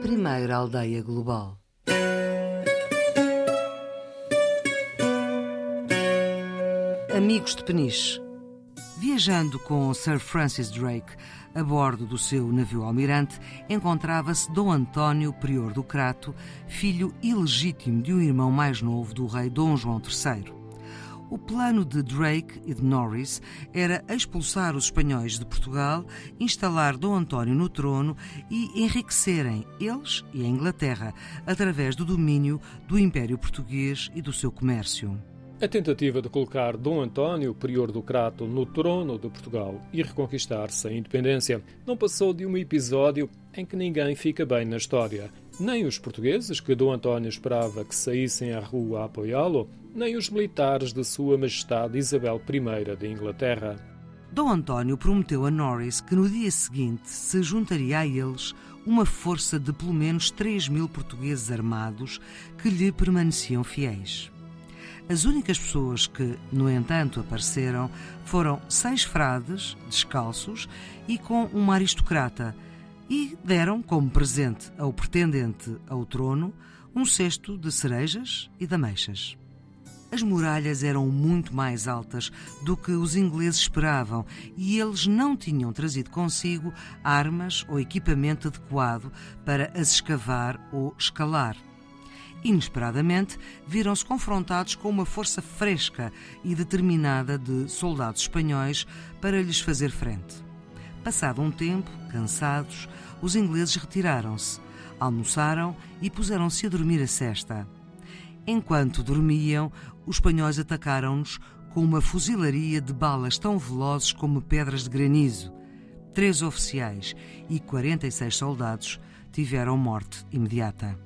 primeira aldeia global. Amigos de Peniche. Viajando com Sir Francis Drake a bordo do seu navio almirante, encontrava-se Dom António, prior do Crato, filho ilegítimo de um irmão mais novo do rei Dom João III. O plano de Drake e de Norris era expulsar os espanhóis de Portugal, instalar Dom António no trono e enriquecerem eles e a Inglaterra através do domínio do Império Português e do seu comércio. A tentativa de colocar Dom António, prior do Crato, no trono de Portugal e reconquistar-se a independência não passou de um episódio em que ninguém fica bem na história. Nem os portugueses, que Dom António esperava que saíssem à rua a apoiá-lo, nem os militares de Sua Majestade Isabel I de Inglaterra. Dom António prometeu a Norris que no dia seguinte se juntaria a eles uma força de pelo menos 3 mil portugueses armados que lhe permaneciam fiéis. As únicas pessoas que, no entanto, apareceram foram seis frades, descalços e com uma aristocrata, e deram como presente ao pretendente ao trono um cesto de cerejas e de ameixas. As muralhas eram muito mais altas do que os ingleses esperavam e eles não tinham trazido consigo armas ou equipamento adequado para as escavar ou escalar. Inesperadamente, viram-se confrontados com uma força fresca e determinada de soldados espanhóis para lhes fazer frente. Passado um tempo, cansados, os ingleses retiraram-se, almoçaram e puseram-se a dormir a cesta. Enquanto dormiam, os espanhóis atacaram-nos com uma fuzilaria de balas tão velozes como pedras de granizo. Três oficiais e 46 soldados tiveram morte imediata.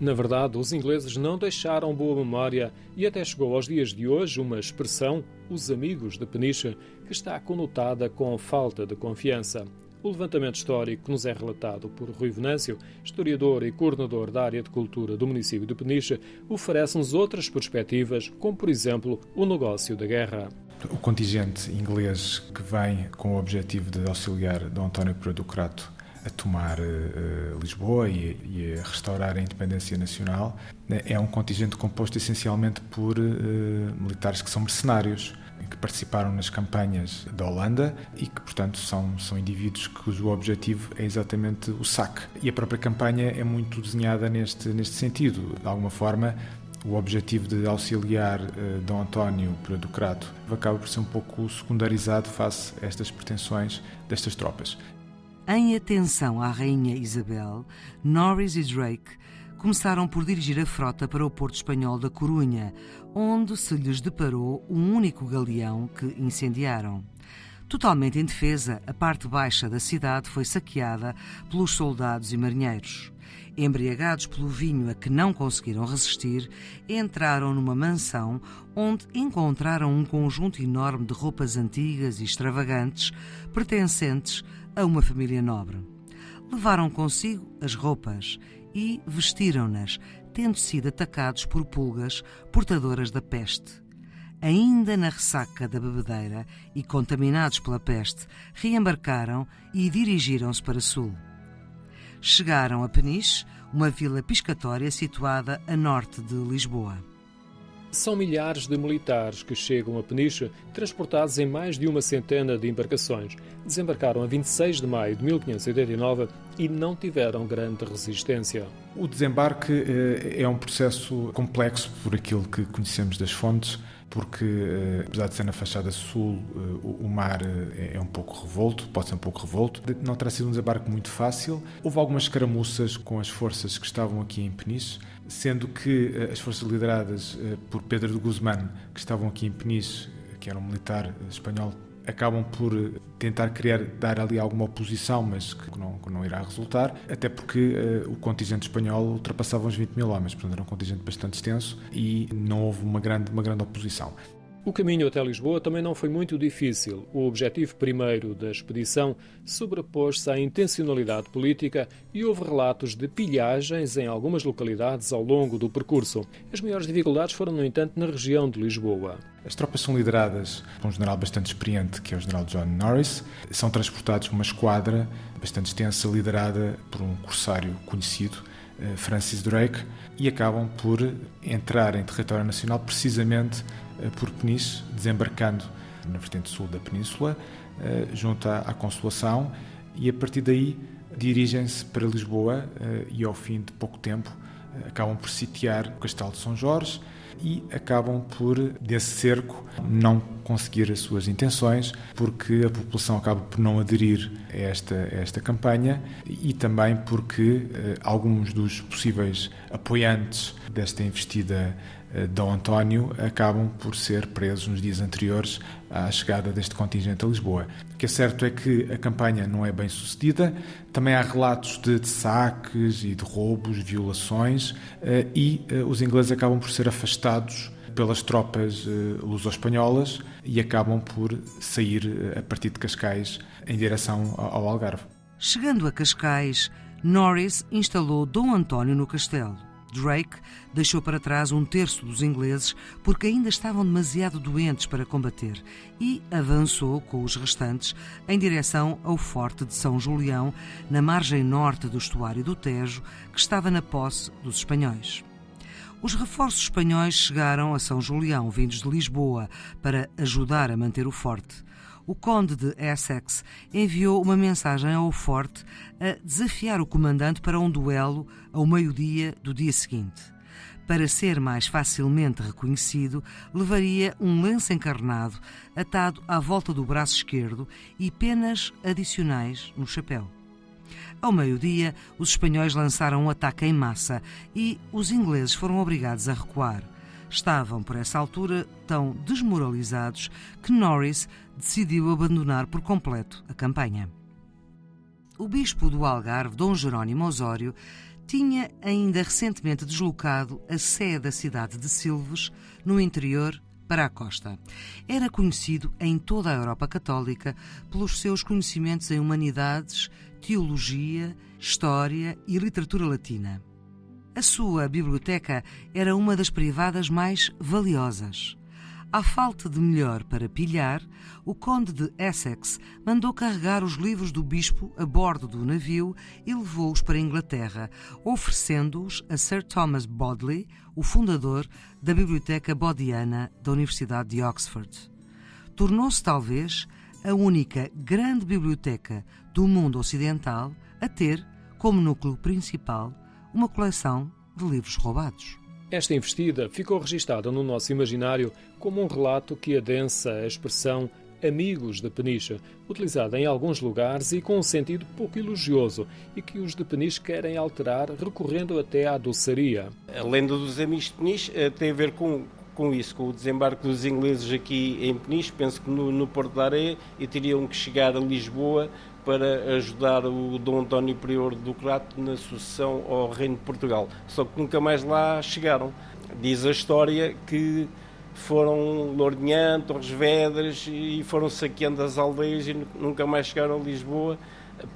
Na verdade, os ingleses não deixaram boa memória e até chegou aos dias de hoje uma expressão, os amigos de Peniche, que está conotada com falta de confiança. O levantamento histórico que nos é relatado por Rui Venâncio, historiador e coordenador da área de cultura do município de Peniche, oferece-nos outras perspectivas, como por exemplo o negócio da guerra. O contingente inglês que vem com o objetivo de auxiliar Dom António Crato a tomar uh, Lisboa e, e, a restaurar a independência nacional, né, é um contingente composto essencialmente por uh, militares que são mercenários que participaram nas campanhas da Holanda e que, portanto, são, são indivíduos cujo objetivo é exatamente o saque. E a própria campanha é muito desenhada neste, neste sentido. De alguma forma, o objetivo de auxiliar uh, Dom António Crato acaba por ser um pouco secundarizado face a estas pretensões destas tropas. Em atenção à Rainha Isabel, Norris e Drake começaram por dirigir a frota para o porto espanhol da Corunha, onde se lhes deparou um único galeão que incendiaram. Totalmente indefesa, a parte baixa da cidade foi saqueada pelos soldados e marinheiros. Embriagados pelo vinho a que não conseguiram resistir, entraram numa mansão onde encontraram um conjunto enorme de roupas antigas e extravagantes pertencentes a uma família nobre. Levaram consigo as roupas e vestiram-nas, tendo sido atacados por pulgas portadoras da peste. Ainda na ressaca da bebedeira e contaminados pela peste, reembarcaram e dirigiram-se para sul. Chegaram a Peniche, uma vila piscatória situada a norte de Lisboa. São milhares de militares que chegam a Peniche, transportados em mais de uma centena de embarcações. Desembarcaram a 26 de maio de 1589 e não tiveram grande resistência. O desembarque eh, é um processo complexo por aquilo que conhecemos das fontes porque eh, apesar de ser na fachada sul, eh, o mar é um pouco revolto, pode ser um pouco revolto. Não terá sido um desembarque muito fácil. Houve algumas escaramuças com as forças que estavam aqui em Peniche, sendo que as forças lideradas por Pedro de Guzmán, que estavam aqui em Peniche, que era um militar espanhol acabam por tentar criar, dar ali alguma oposição, mas que não, que não irá resultar, até porque uh, o contingente espanhol ultrapassava os 20 mil homens, portanto era um contingente bastante extenso e não houve uma grande, uma grande oposição. O caminho até Lisboa também não foi muito difícil. O objetivo primeiro da expedição sobrepôs-se à intencionalidade política e houve relatos de pilhagens em algumas localidades ao longo do percurso. As maiores dificuldades foram, no entanto, na região de Lisboa. As tropas são lideradas por um general bastante experiente, que é o general John Norris. São transportados por uma esquadra bastante extensa, liderada por um corsário conhecido, Francis Drake, e acabam por entrar em território nacional precisamente eh, por Peniche, desembarcando na vertente sul da península, eh, junto à Consolação, e a partir daí dirigem-se para Lisboa e, ao fim de pouco tempo, acabam por sitiar o Castelo de São Jorge e acabam por, desse cerco, não conseguir as suas intenções, porque a população acaba por não aderir a esta, a esta campanha e também porque eh, alguns dos possíveis apoiantes desta investida Dom António acabam por ser presos nos dias anteriores à chegada deste contingente a Lisboa. O que é certo é que a campanha não é bem sucedida, também há relatos de, de saques e de roubos, violações, eh, e eh, os ingleses acabam por ser afastados pelas tropas luso-espanholas e acabam por sair a partir de Cascais em direção ao Algarve. Chegando a Cascais, Norris instalou Dom António no castelo. Drake deixou para trás um terço dos ingleses porque ainda estavam demasiado doentes para combater e avançou com os restantes em direção ao Forte de São Julião, na margem norte do estuário do Tejo, que estava na posse dos espanhóis. Os reforços espanhóis chegaram a São Julião, vindos de Lisboa, para ajudar a manter o forte o conde de Essex enviou uma mensagem ao forte a desafiar o comandante para um duelo ao meio-dia do dia seguinte. Para ser mais facilmente reconhecido, levaria um lenço encarnado atado à volta do braço esquerdo e penas adicionais no chapéu. Ao meio-dia, os espanhóis lançaram um ataque em massa e os ingleses foram obrigados a recuar estavam, por essa altura, tão desmoralizados que Norris decidiu abandonar por completo a campanha. O bispo do Algarve, Dom Jerónimo Osório, tinha ainda recentemente deslocado a sé da cidade de Silves, no interior, para a costa. Era conhecido em toda a Europa Católica pelos seus conhecimentos em humanidades, teologia, história e literatura latina. A sua biblioteca era uma das privadas mais valiosas. À falta de melhor para pilhar, o conde de Essex mandou carregar os livros do bispo a bordo do navio e levou-os para a Inglaterra, oferecendo-os a Sir Thomas Bodley, o fundador da Biblioteca Bodiana da Universidade de Oxford. Tornou-se talvez a única grande biblioteca do mundo ocidental a ter, como núcleo principal, uma coleção de livros roubados. Esta investida ficou registada no nosso imaginário como um relato que adensa a expressão amigos de Peniche, utilizada em alguns lugares e com um sentido pouco elogioso, e que os de Peniche querem alterar recorrendo até à doçaria. A lenda dos amigos de Peniche eh, tem a ver com, com isso, com o desembarque dos ingleses aqui em Peniche, penso que no, no Porto da Areia, e teriam que chegar a Lisboa para ajudar o Dom António Prior do Crato na sucessão ao Reino de Portugal. Só que nunca mais lá chegaram. Diz a história que foram Lourinhã, Torres Vedras e foram saqueando as aldeias e nunca mais chegaram a Lisboa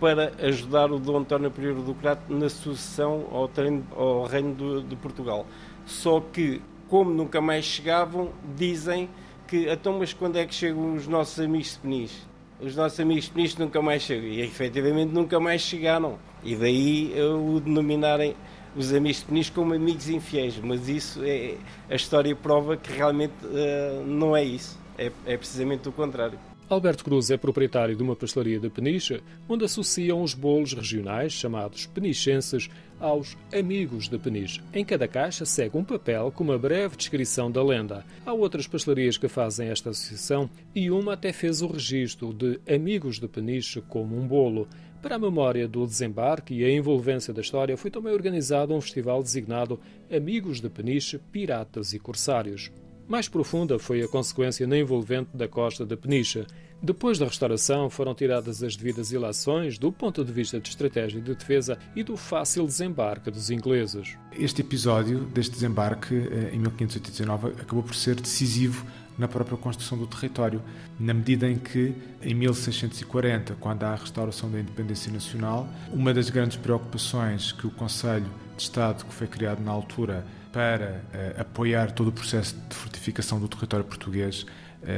para ajudar o Dom António Prior do Crato na sucessão ao, treino, ao Reino de Portugal. Só que, como nunca mais chegavam, dizem que, então, mas quando é que chegam os nossos amigos de Peniche? os nossos amigos penistas nunca mais chegam. E efetivamente nunca mais chegaram. E daí o denominarem os amigos penistas como amigos infiéis. Mas isso é. A história prova que realmente uh, não é isso. É, é precisamente o contrário. Alberto Cruz é proprietário de uma pastelaria de Peniche, onde associam os bolos regionais, chamados penichenses, aos amigos de Peniche. Em cada caixa segue um papel com uma breve descrição da lenda. Há outras pastelarias que fazem esta associação e uma até fez o registro de amigos de Peniche como um bolo. Para a memória do desembarque e a envolvência da história, foi também organizado um festival designado Amigos de Peniche, Piratas e Corsários. Mais profunda foi a consequência na envolvente da costa da Peniche. Depois da restauração, foram tiradas as devidas ilações do ponto de vista de estratégia de defesa e do fácil desembarque dos ingleses. Este episódio deste desembarque eh, em 1589 acabou por ser decisivo na própria construção do território, na medida em que, em 1640, quando há a restauração da independência nacional, uma das grandes preocupações que o Conselho de Estado, que foi criado na altura para uh, apoiar todo o processo de fortificação do território português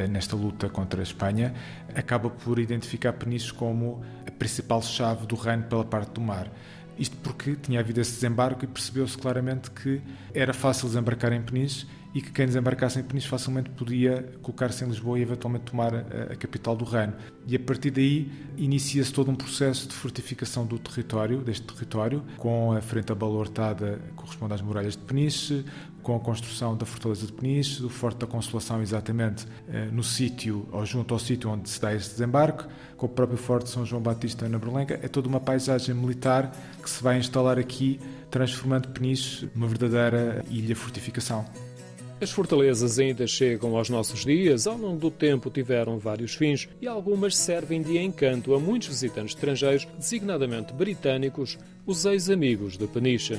nesta luta contra a Espanha, acaba por identificar Peniche como a principal chave do reino pela parte do mar. Isto porque tinha havido esse desembarque e percebeu-se claramente que era fácil desembarcar em Peniche e que quem desembarcasse em Peniche facilmente podia colocar-se em Lisboa e eventualmente tomar a, a capital do reino. E a partir daí inicia-se todo um processo de fortificação do território, deste território, com a frente abalortada que corresponde às muralhas de Peniche, com a construção da Fortaleza de Peniche, do Forte da Consolação, exatamente eh, no sítio, ou junto ao sítio onde se dá este desembarque, com o próprio Forte de São João Batista na Berlenga. É toda uma paisagem militar que se vai instalar aqui, transformando Peniche numa verdadeira ilha fortificação. As fortalezas ainda chegam aos nossos dias, ao longo do tempo tiveram vários fins e algumas servem de encanto a muitos visitantes estrangeiros, designadamente britânicos, os ex-amigos de Peniche.